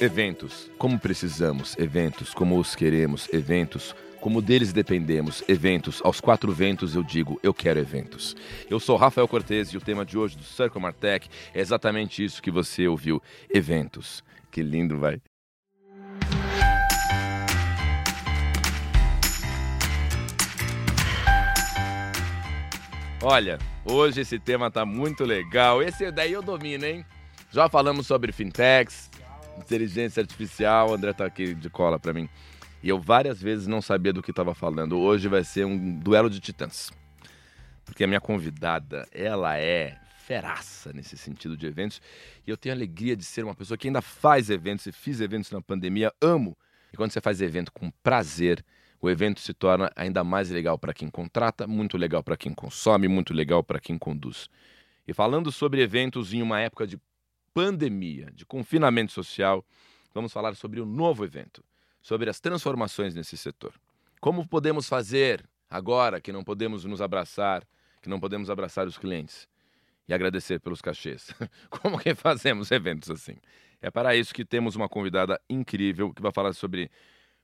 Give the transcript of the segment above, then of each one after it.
Eventos. Como precisamos, eventos. Como os queremos, eventos. Como deles dependemos, eventos. Aos quatro ventos eu digo, eu quero eventos. Eu sou Rafael Cortez e o tema de hoje do Circle Martech é exatamente isso que você ouviu: eventos. Que lindo, vai. Olha, hoje esse tema tá muito legal. Esse daí eu domino, hein? Já falamos sobre fintechs, inteligência artificial, André tá aqui de cola para mim. E eu várias vezes não sabia do que estava falando. Hoje vai ser um duelo de titãs. Porque a minha convidada, ela é feraça nesse sentido de eventos. E eu tenho a alegria de ser uma pessoa que ainda faz eventos e fiz eventos na pandemia. Amo. E quando você faz evento com prazer, o evento se torna ainda mais legal para quem contrata, muito legal para quem consome, muito legal para quem conduz. E falando sobre eventos em uma época de pandemia, de confinamento social, vamos falar sobre o novo evento, sobre as transformações nesse setor. Como podemos fazer agora que não podemos nos abraçar, que não podemos abraçar os clientes e agradecer pelos cachês? Como que fazemos eventos assim? É para isso que temos uma convidada incrível que vai falar sobre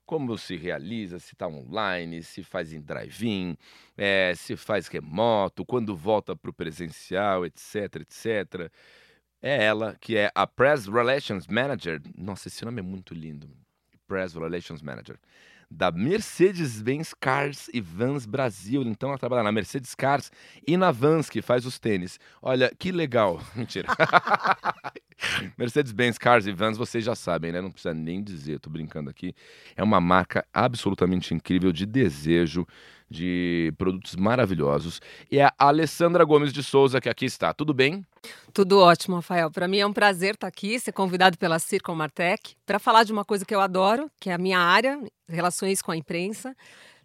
como se realiza, se está online, se faz em drive-in, é, se faz remoto, quando volta para o presencial, etc, etc é ela, que é a Press Relations Manager. Nossa, esse nome é muito lindo. Press Relations Manager. Da Mercedes-Benz Cars e Vans Brasil. Então ela trabalha na Mercedes Cars e na Vans, que faz os tênis. Olha, que legal. Mentira. Mercedes-Benz Cars e Vans, vocês já sabem, né? Não precisa nem dizer, tô brincando aqui. É uma marca absolutamente incrível de desejo, de produtos maravilhosos. E é a Alessandra Gomes de Souza que aqui está. Tudo bem? Tudo ótimo, Rafael. Para mim é um prazer estar aqui, ser convidado pela Circon Martech para falar de uma coisa que eu adoro, que é a minha área, relações com a imprensa.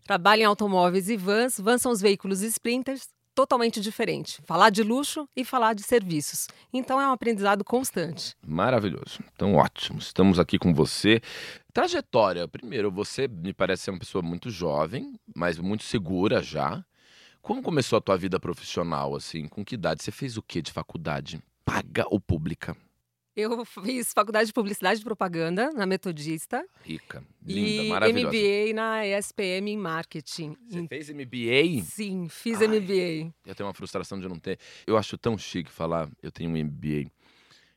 Trabalho em automóveis e vans. Vans são os veículos sprinters, totalmente diferente. Falar de luxo e falar de serviços. Então é um aprendizado constante. Maravilhoso. Então, ótimo. Estamos aqui com você. Trajetória. Primeiro, você me parece ser uma pessoa muito jovem, mas muito segura já. Como começou a tua vida profissional, assim? Com que idade? Você fez o que de faculdade? Paga ou pública? Eu fiz faculdade de publicidade e propaganda na Metodista. Rica, linda, e maravilhosa. MBA na ESPM em marketing. Você fez MBA? Sim, fiz Ai, MBA. Eu tenho uma frustração de não ter. Eu acho tão chique falar eu tenho um MBA.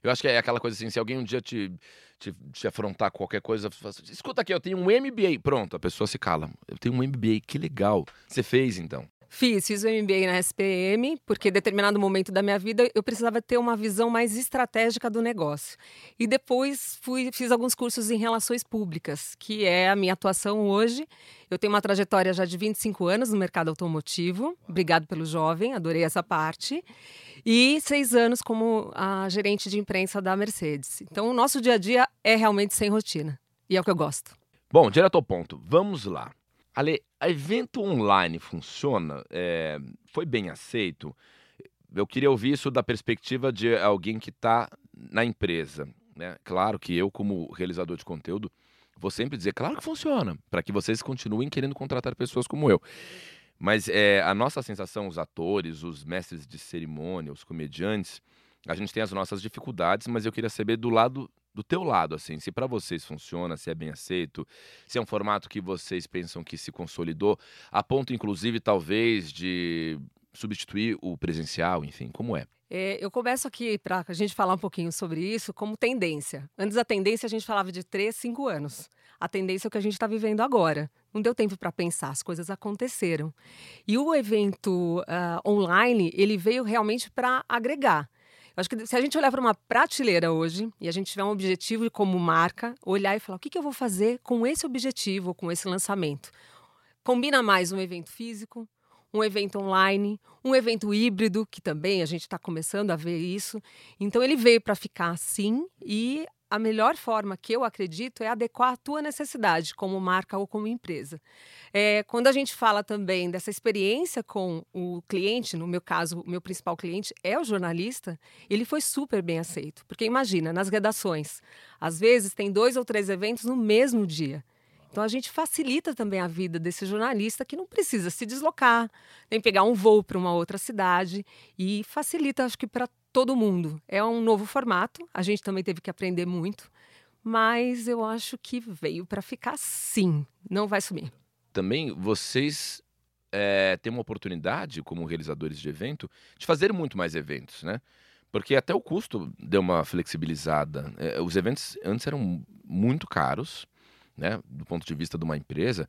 Eu acho que é aquela coisa assim, se alguém um dia te, te, te afrontar qualquer coisa, assim, escuta aqui, eu tenho um MBA. Pronto, a pessoa se cala. Eu tenho um MBA, que legal. Você fez então? Fiz, fiz o MBA na SPM, porque em determinado momento da minha vida eu precisava ter uma visão mais estratégica do negócio. E depois fui, fiz alguns cursos em relações públicas, que é a minha atuação hoje. Eu tenho uma trajetória já de 25 anos no mercado automotivo. Obrigado pelo jovem, adorei essa parte. E seis anos como a gerente de imprensa da Mercedes. Então, o nosso dia a dia é realmente sem rotina. E é o que eu gosto. Bom, direto ao ponto. Vamos lá. Ale, evento online funciona? É, foi bem aceito? Eu queria ouvir isso da perspectiva de alguém que está na empresa. Né? Claro que eu, como realizador de conteúdo, vou sempre dizer, claro que funciona, para que vocês continuem querendo contratar pessoas como eu. Mas é, a nossa sensação, os atores, os mestres de cerimônia, os comediantes, a gente tem as nossas dificuldades, mas eu queria saber do lado do teu lado, assim, se para vocês funciona, se é bem aceito, se é um formato que vocês pensam que se consolidou, a ponto, inclusive, talvez, de substituir o presencial, enfim, como é? É, eu começo aqui para a gente falar um pouquinho sobre isso como tendência. Antes da tendência, a gente falava de 3, 5 anos. A tendência é o que a gente está vivendo agora. Não deu tempo para pensar, as coisas aconteceram. E o evento uh, online, ele veio realmente para agregar. Acho que se a gente olhar para uma prateleira hoje e a gente tiver um objetivo como marca, olhar e falar o que, que eu vou fazer com esse objetivo, com esse lançamento. Combina mais um evento físico, um evento online, um evento híbrido, que também a gente está começando a ver isso. Então ele veio para ficar sim e a melhor forma que eu acredito é adequar a tua necessidade como marca ou como empresa. É, quando a gente fala também dessa experiência com o cliente, no meu caso, o meu principal cliente é o jornalista, ele foi super bem aceito. Porque imagina, nas redações, às vezes tem dois ou três eventos no mesmo dia. Então a gente facilita também a vida desse jornalista que não precisa se deslocar, nem pegar um voo para uma outra cidade e facilita, acho que para todo mundo. É um novo formato, a gente também teve que aprender muito, mas eu acho que veio para ficar sim, não vai sumir. Também vocês é, têm uma oportunidade, como realizadores de evento, de fazer muito mais eventos, né? Porque até o custo deu uma flexibilizada. É, os eventos antes eram muito caros, né? Do ponto de vista de uma empresa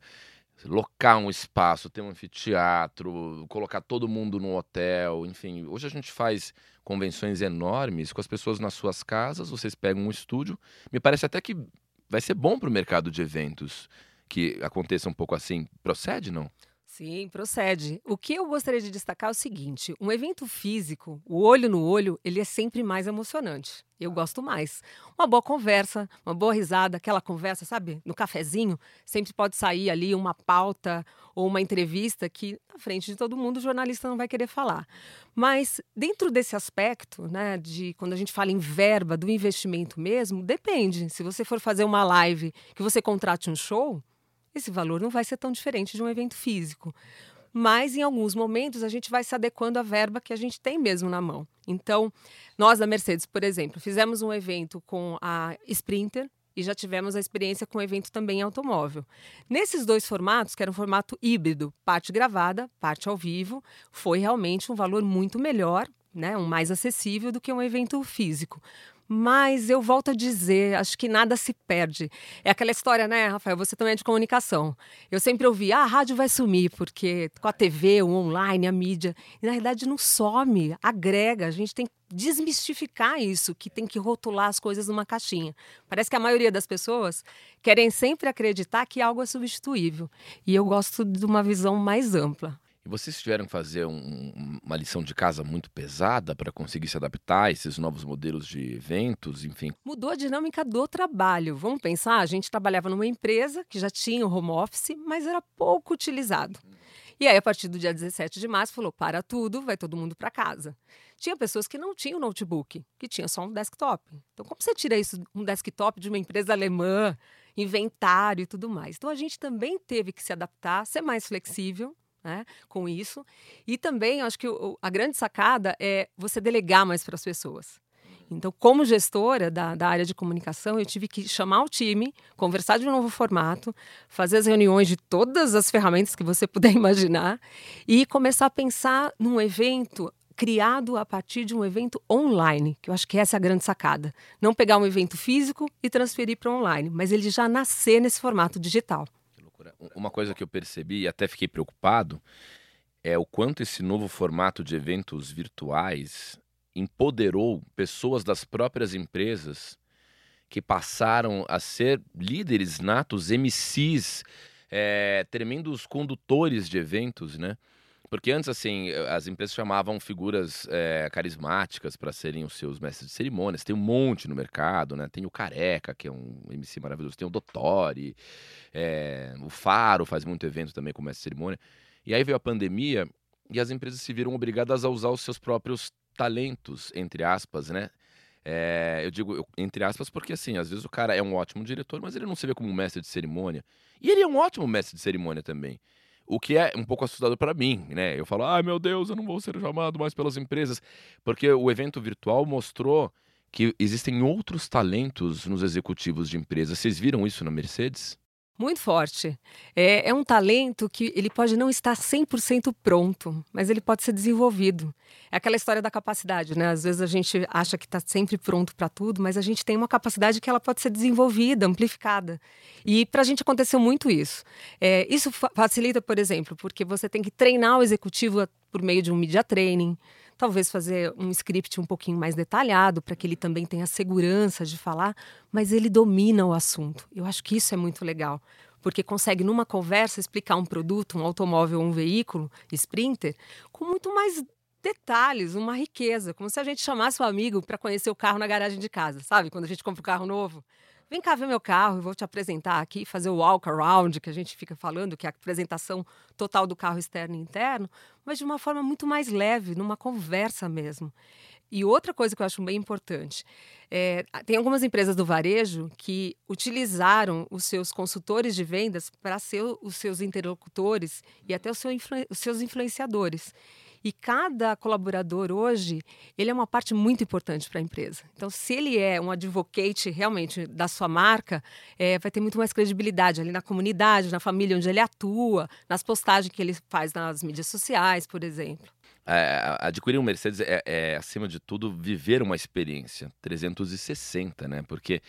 locar um espaço, ter um anfiteatro, colocar todo mundo no hotel, enfim. Hoje a gente faz convenções enormes com as pessoas nas suas casas, vocês pegam um estúdio. Me parece até que vai ser bom para o mercado de eventos que aconteça um pouco assim. Procede, não? Sim, procede. O que eu gostaria de destacar é o seguinte: um evento físico, o olho no olho, ele é sempre mais emocionante. Eu gosto mais. Uma boa conversa, uma boa risada, aquela conversa, sabe, no cafezinho, sempre pode sair ali uma pauta ou uma entrevista que, na frente de todo mundo, o jornalista não vai querer falar. Mas, dentro desse aspecto, né, de quando a gente fala em verba do investimento mesmo, depende. Se você for fazer uma live que você contrate um show, esse valor não vai ser tão diferente de um evento físico. Mas em alguns momentos a gente vai se adequando à verba que a gente tem mesmo na mão. Então, nós da Mercedes, por exemplo, fizemos um evento com a Sprinter, e já tivemos a experiência com o evento também em automóvel. Nesses dois formatos, que era um formato híbrido, parte gravada, parte ao vivo, foi realmente um valor muito melhor, né, um mais acessível do que um evento físico. Mas eu volto a dizer, acho que nada se perde. É aquela história, né, Rafael? Você também é de comunicação. Eu sempre ouvi, ah, a rádio vai sumir, porque com a TV, o online, a mídia. E na realidade não some, agrega. A gente tem que desmistificar isso, que tem que rotular as coisas numa caixinha. Parece que a maioria das pessoas querem sempre acreditar que algo é substituível. E eu gosto de uma visão mais ampla. Vocês tiveram que fazer um, uma lição de casa muito pesada para conseguir se adaptar a esses novos modelos de eventos, enfim? Mudou a dinâmica do trabalho. Vamos pensar, a gente trabalhava numa empresa que já tinha o home office, mas era pouco utilizado. E aí, a partir do dia 17 de março, falou: para tudo, vai todo mundo para casa. Tinha pessoas que não tinham notebook, que tinha só um desktop. Então, como você tira isso, um desktop de uma empresa alemã, inventário e tudo mais? Então, a gente também teve que se adaptar, ser mais flexível né, com isso. E também, acho que o, a grande sacada é você delegar mais para as pessoas. Então, como gestora da, da, área de comunicação, eu tive que chamar o time, conversar de um novo formato, fazer as reuniões de todas as ferramentas que você puder imaginar e começar a pensar num evento criado a partir de um evento online, que eu acho que essa é a grande sacada. Não pegar um evento físico e transferir para online, mas ele já nascer nesse formato digital. Uma coisa que eu percebi e até fiquei preocupado é o quanto esse novo formato de eventos virtuais empoderou pessoas das próprias empresas que passaram a ser líderes natos, MCs, é, tremendos condutores de eventos, né? Porque antes, assim, as empresas chamavam figuras é, carismáticas para serem os seus mestres de cerimônias. Tem um monte no mercado, né? Tem o Careca, que é um MC maravilhoso. Tem o Dottori. É, o Faro faz muito evento também com mestre de cerimônia. E aí veio a pandemia e as empresas se viram obrigadas a usar os seus próprios talentos, entre aspas, né? É, eu digo entre aspas porque, assim, às vezes o cara é um ótimo diretor, mas ele não se vê como um mestre de cerimônia. E ele é um ótimo mestre de cerimônia também. O que é um pouco assustador para mim, né? Eu falo, ai meu Deus, eu não vou ser chamado mais pelas empresas. Porque o evento virtual mostrou que existem outros talentos nos executivos de empresas. Vocês viram isso na Mercedes? Muito forte. É, é um talento que ele pode não estar 100% pronto, mas ele pode ser desenvolvido. É aquela história da capacidade, né? Às vezes a gente acha que está sempre pronto para tudo, mas a gente tem uma capacidade que ela pode ser desenvolvida, amplificada. E para a gente aconteceu muito isso. É, isso facilita, por exemplo, porque você tem que treinar o executivo por meio de um media training, talvez fazer um script um pouquinho mais detalhado para que ele também tenha segurança de falar, mas ele domina o assunto. Eu acho que isso é muito legal, porque consegue numa conversa explicar um produto, um automóvel, um veículo, Sprinter, com muito mais detalhes, uma riqueza, como se a gente chamasse o um amigo para conhecer o carro na garagem de casa, sabe? Quando a gente compra um carro novo. Vem cá ver meu carro, eu vou te apresentar aqui, fazer o walk around, que a gente fica falando, que é a apresentação total do carro externo e interno, mas de uma forma muito mais leve, numa conversa mesmo. E outra coisa que eu acho bem importante, é, tem algumas empresas do varejo que utilizaram os seus consultores de vendas para ser os seus interlocutores e até os, os seus influenciadores. E cada colaborador hoje, ele é uma parte muito importante para a empresa. Então, se ele é um advocate realmente da sua marca, é, vai ter muito mais credibilidade ali na comunidade, na família onde ele atua, nas postagens que ele faz nas mídias sociais, por exemplo. É, adquirir um Mercedes é, é, acima de tudo, viver uma experiência 360, né? Porque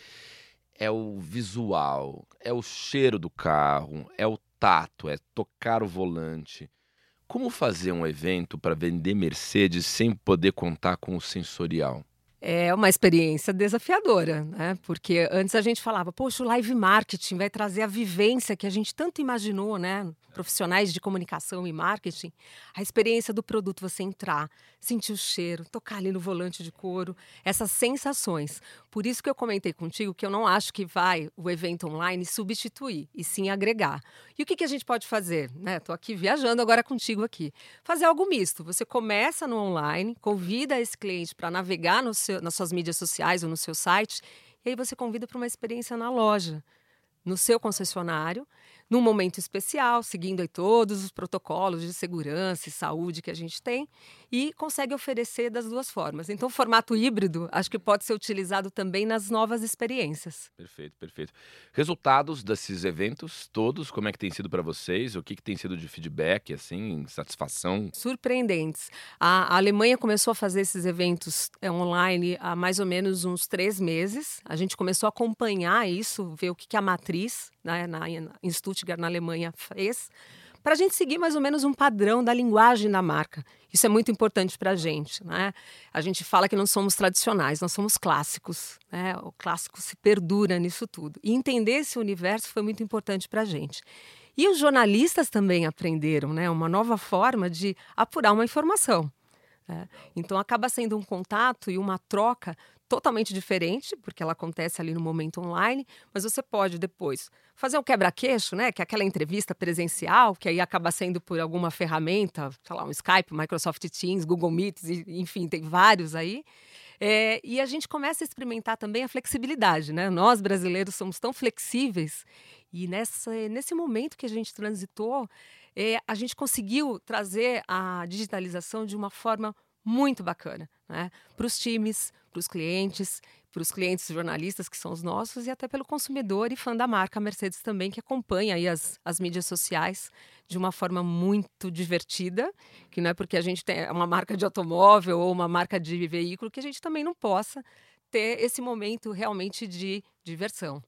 é o visual, é o cheiro do carro, é o tato, é tocar o volante. Como fazer um evento para vender Mercedes sem poder contar com o sensorial? É uma experiência desafiadora, né? Porque antes a gente falava, poxa, o live marketing vai trazer a vivência que a gente tanto imaginou, né? Profissionais de comunicação e marketing, a experiência do produto, você entrar, sentir o cheiro, tocar ali no volante de couro, essas sensações. Por isso que eu comentei contigo que eu não acho que vai o evento online substituir, e sim agregar. E o que, que a gente pode fazer? Estou né? aqui viajando agora contigo aqui. Fazer algo misto. Você começa no online, convida esse cliente para navegar seu, nas suas mídias sociais ou no seu site, e aí você convida para uma experiência na loja, no seu concessionário num momento especial, seguindo aí todos os protocolos de segurança e saúde que a gente tem, e consegue oferecer das duas formas. Então, o formato híbrido acho que pode ser utilizado também nas novas experiências. Perfeito, perfeito. Resultados desses eventos todos, como é que tem sido para vocês? O que, que tem sido de feedback, assim, satisfação? Surpreendentes. A, Alemanha começou a fazer esses eventos é, online há mais ou menos uns três meses. A gente começou a acompanhar isso, ver o que, que a matriz né, na, em Stuttgart, na Alemanha, fez, para a gente seguir mais ou menos um padrão da linguagem da marca. Isso é muito importante para a gente. Né? A gente fala que não somos tradicionais, nós somos clássicos. Né? O clássico se perdura nisso tudo. E entender esse universo foi muito importante para a gente. E os jornalistas também aprenderam né? uma nova forma de apurar uma informação. Né? Então acaba sendo um contato e uma troca totalmente diferente, porque ela acontece ali no momento online, mas você pode depois fazer um quebra-queixo, né? Que é aquela entrevista presencial, que aí acaba sendo por alguma ferramenta, sei lá, um Skype, Microsoft Teams, Google Meets, enfim, tem vários aí. É, e a gente começa a experimentar também a flexibilidade, né? Nós brasileiros somos tão flexíveis e nessa, nesse momento que a gente transitou, é, a gente conseguiu trazer a digitalização de uma forma muito bacana né? para os times, para os clientes, para os clientes jornalistas que são os nossos e até pelo consumidor e fã da marca Mercedes também, que acompanha aí as, as mídias sociais de uma forma muito divertida, que não é porque a gente tem uma marca de automóvel ou uma marca de veículo que a gente também não possa ter esse momento realmente de diversão.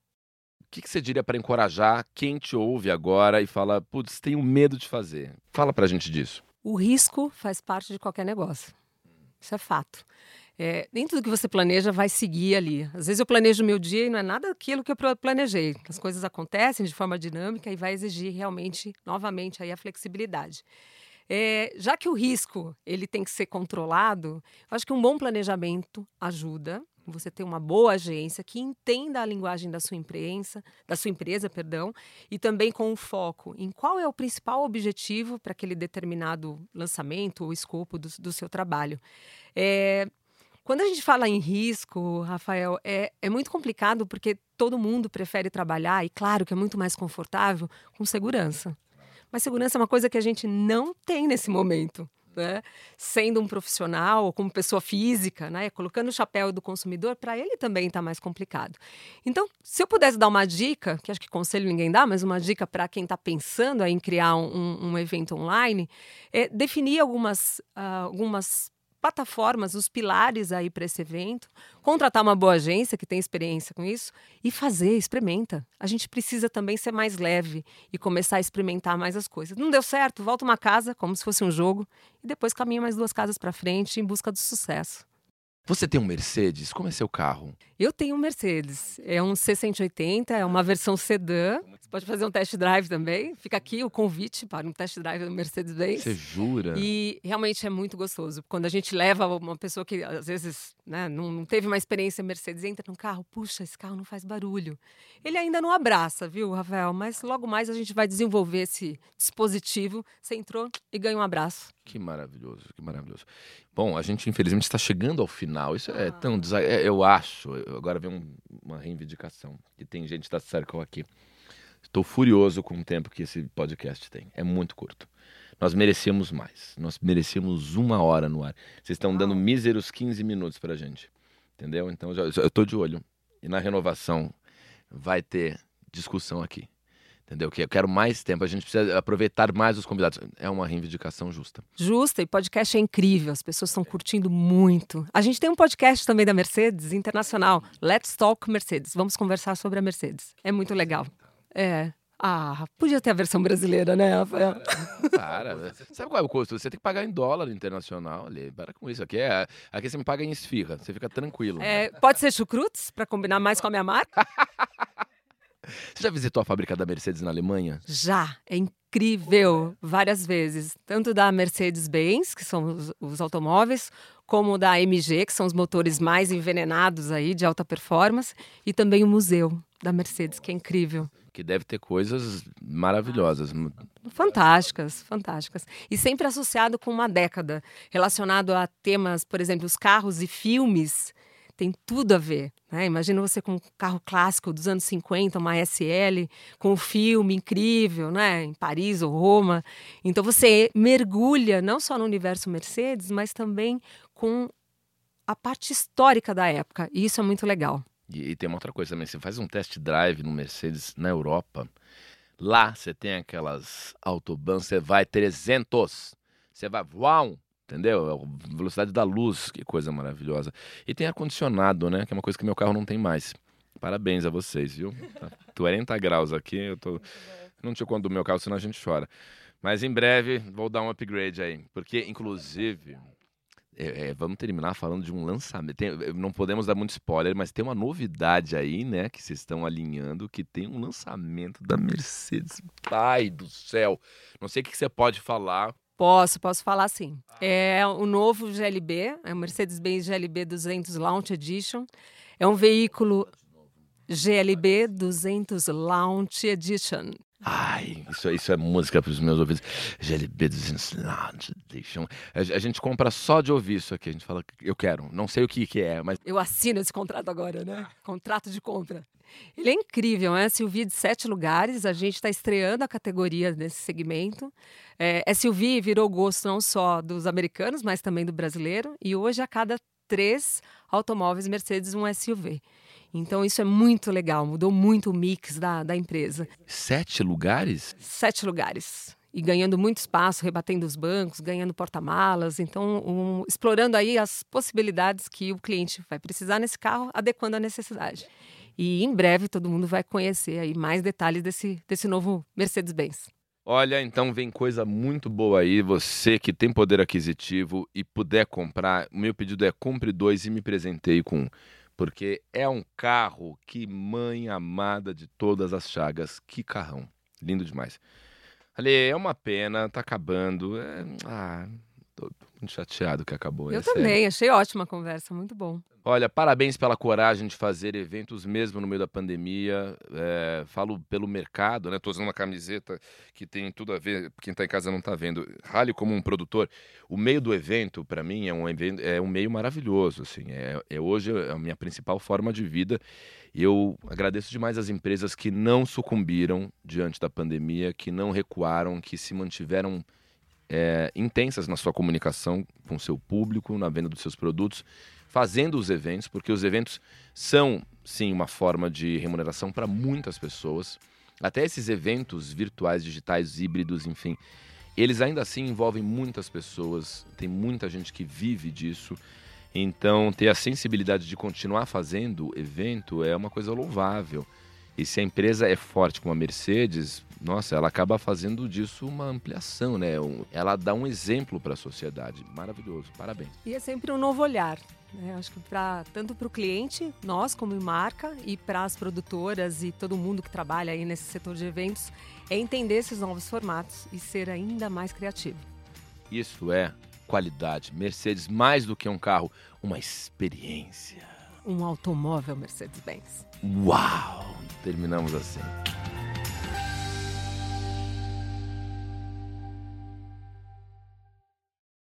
O que, que você diria para encorajar quem te ouve agora e fala, putz, tenho medo de fazer? Fala para a gente disso. O risco faz parte de qualquer negócio. Isso é fato. É, nem tudo que você planeja vai seguir ali. Às vezes eu planejo meu dia e não é nada aquilo que eu planejei. As coisas acontecem de forma dinâmica e vai exigir realmente, novamente, aí a flexibilidade. É, já que o risco ele tem que ser controlado, eu acho que um bom planejamento ajuda você ter uma boa agência que entenda a linguagem da sua imprensa, da sua empresa, perdão, e também com um foco em qual é o principal objetivo para aquele determinado lançamento ou escopo do, do seu trabalho. É, quando a gente fala em risco, Rafael, é, é muito complicado porque todo mundo prefere trabalhar, e claro que é muito mais confortável, com segurança. Mas segurança é uma coisa que a gente não tem nesse momento né? sendo um profissional como pessoa física, né? colocando o chapéu do consumidor, para ele também está mais complicado. Então, se eu pudesse dar uma dica, que acho que conselho ninguém dá, mas uma dica para quem está pensando em criar um, um, evento online, é definir algumas, uh, algumas plataformas, os pilares aí para esse evento, contratar uma boa agência que tem experiência com isso e fazer, experimenta. A gente precisa também ser mais leve e começar a experimentar mais as coisas. Não deu certo, volta uma casa como se fosse um jogo e depois caminha mais duas casas para frente em busca do sucesso. Você tem um Mercedes? Como é seu carro? Eu tenho um Mercedes. É um C180, é uma versão sedã. Você pode fazer um test drive também. Fica aqui o convite para um test drive do Mercedes-Benz. Você jura? E realmente é muito gostoso. Quando a gente leva uma pessoa que às vezes né, não, não teve uma experiência Mercedes, entra no carro, puxa, esse carro não faz barulho. Ele ainda não abraça, viu, Rafael? Mas logo mais a gente vai desenvolver esse dispositivo. Você entrou e ganha um abraço. Que maravilhoso, que maravilhoso. Bom, a gente infelizmente está chegando ao final. Isso é tão. É, eu acho. Agora vem um, uma reivindicação. Que tem gente da Circle aqui. Estou furioso com o tempo que esse podcast tem. É muito curto. Nós merecíamos mais. Nós merecíamos uma hora no ar. Vocês estão dando míseros 15 minutos pra gente. Entendeu? Então já, eu tô de olho. E na renovação vai ter discussão aqui. Entendeu? Que eu quero mais tempo, a gente precisa aproveitar mais os convidados. É uma reivindicação justa. Justa, e podcast é incrível, as pessoas estão curtindo muito. A gente tem um podcast também da Mercedes, internacional, Let's Talk Mercedes. Vamos conversar sobre a Mercedes. É muito legal. É. Ah, podia ter a versão brasileira, né, Rafael? Para. Sabe qual é o custo? Você tem que pagar em dólar internacional ali. Para com isso. Aqui, é, aqui você me paga em esfirra. Você fica tranquilo. É, pode ser chucrutes, para combinar mais com a minha marca? Você já visitou a fábrica da Mercedes na Alemanha? Já, é incrível, várias vezes. Tanto da Mercedes-Benz, que são os, os, automóveis, como da MG, que são os motores mais envenenados aí de alta performance, e também o museu da Mercedes, que é incrível. Que deve ter coisas maravilhosas. Fantásticas, fantásticas. E sempre associado com uma década, relacionado a temas, por exemplo, os carros e filmes tem tudo a ver. Né? Imagina você com um carro clássico dos anos 50, uma SL, com um filme incrível, né? em Paris ou Roma. Então você mergulha não só no universo Mercedes, mas também com a parte histórica da época. E isso é muito legal. E, e tem uma outra coisa também: você faz um test drive no Mercedes na Europa. Lá você tem aquelas autobahns, você vai 300. Você vai, uau, entendeu? É velocidade da luz, que coisa maravilhosa. E tem ar-condicionado, né? Que é uma coisa que meu carro não tem mais. Parabéns a vocês, viu? Tá 40 graus aqui, eu tô... Não tinha quando do meu carro, senão a gente chora. Mas em breve vou dar um upgrade aí. Porque, inclusive, é, é, vamos terminar falando de um lançamento. Tem, não podemos dar muito spoiler, mas tem uma novidade aí, né? Que vocês estão alinhando, que tem um lançamento da Mercedes. Pai do céu! Não sei o que você pode falar, Posso, posso falar sim. É o novo GLB, é o Mercedes-Benz GLB 200 Launch Edition. É um veículo GLB 200 Launch Edition. Ai, isso, isso é música para os meus ouvidos. GLB 200 Launch Edition. A, gente compra só de ouvir isso aqui. A gente fala, eu quero. Não sei o que, que é, mas. Eu assino esse contrato agora, né? Contrato de compra. Ele é incrível, é SUV de sete lugares. A gente está estreando a categoria nesse segmento. É, SUV virou gosto não só dos americanos, mas também do brasileiro. E hoje, a cada três automóveis Mercedes, um SUV. Então, isso é muito legal, mudou muito o mix da, da empresa. Sete lugares? Sete lugares e ganhando muito espaço, rebatendo os bancos, ganhando porta-malas, então um, explorando aí as possibilidades que o cliente vai precisar nesse carro, adequando à necessidade. E em breve todo mundo vai conhecer aí mais detalhes desse, desse novo Mercedes-Benz. Olha, então vem coisa muito boa aí. Você que tem poder aquisitivo e puder comprar, o meu pedido é compre dois e me presenteie com um. Porque é um carro que mãe amada de todas as chagas. Que carrão. Lindo demais. Ali, é uma pena, tá acabando. É... Ah, tô muito chateado que acabou. Eu é também, achei ótima a conversa, muito bom. Olha, parabéns pela coragem de fazer eventos mesmo no meio da pandemia. É, falo pelo mercado, né? Tô usando uma camiseta que tem tudo a ver, quem está em casa não está vendo. Rally como um produtor, o meio do evento, para mim, é um, é um meio maravilhoso. Assim, é, é hoje a minha principal forma de vida. E eu agradeço demais as empresas que não sucumbiram diante da pandemia, que não recuaram, que se mantiveram é, intensas na sua comunicação com o seu público, na venda dos seus produtos fazendo os eventos, porque os eventos são, sim, uma forma de remuneração para muitas pessoas. Até esses eventos virtuais, digitais, híbridos, enfim, eles ainda assim envolvem muitas pessoas, tem muita gente que vive disso. Então, ter a sensibilidade de continuar fazendo evento é uma coisa louvável. E se a empresa é forte como a Mercedes, nossa, ela acaba fazendo disso uma ampliação, né? Ela dá um exemplo para a sociedade. Maravilhoso, parabéns. E é sempre um novo olhar. Né? Acho que pra, tanto para o cliente, nós como marca, e para as produtoras e todo mundo que trabalha aí nesse setor de eventos, é entender esses novos formatos e ser ainda mais criativo. Isso é qualidade. Mercedes, mais do que um carro, uma experiência. Um automóvel Mercedes-Benz. Uau! Terminamos assim.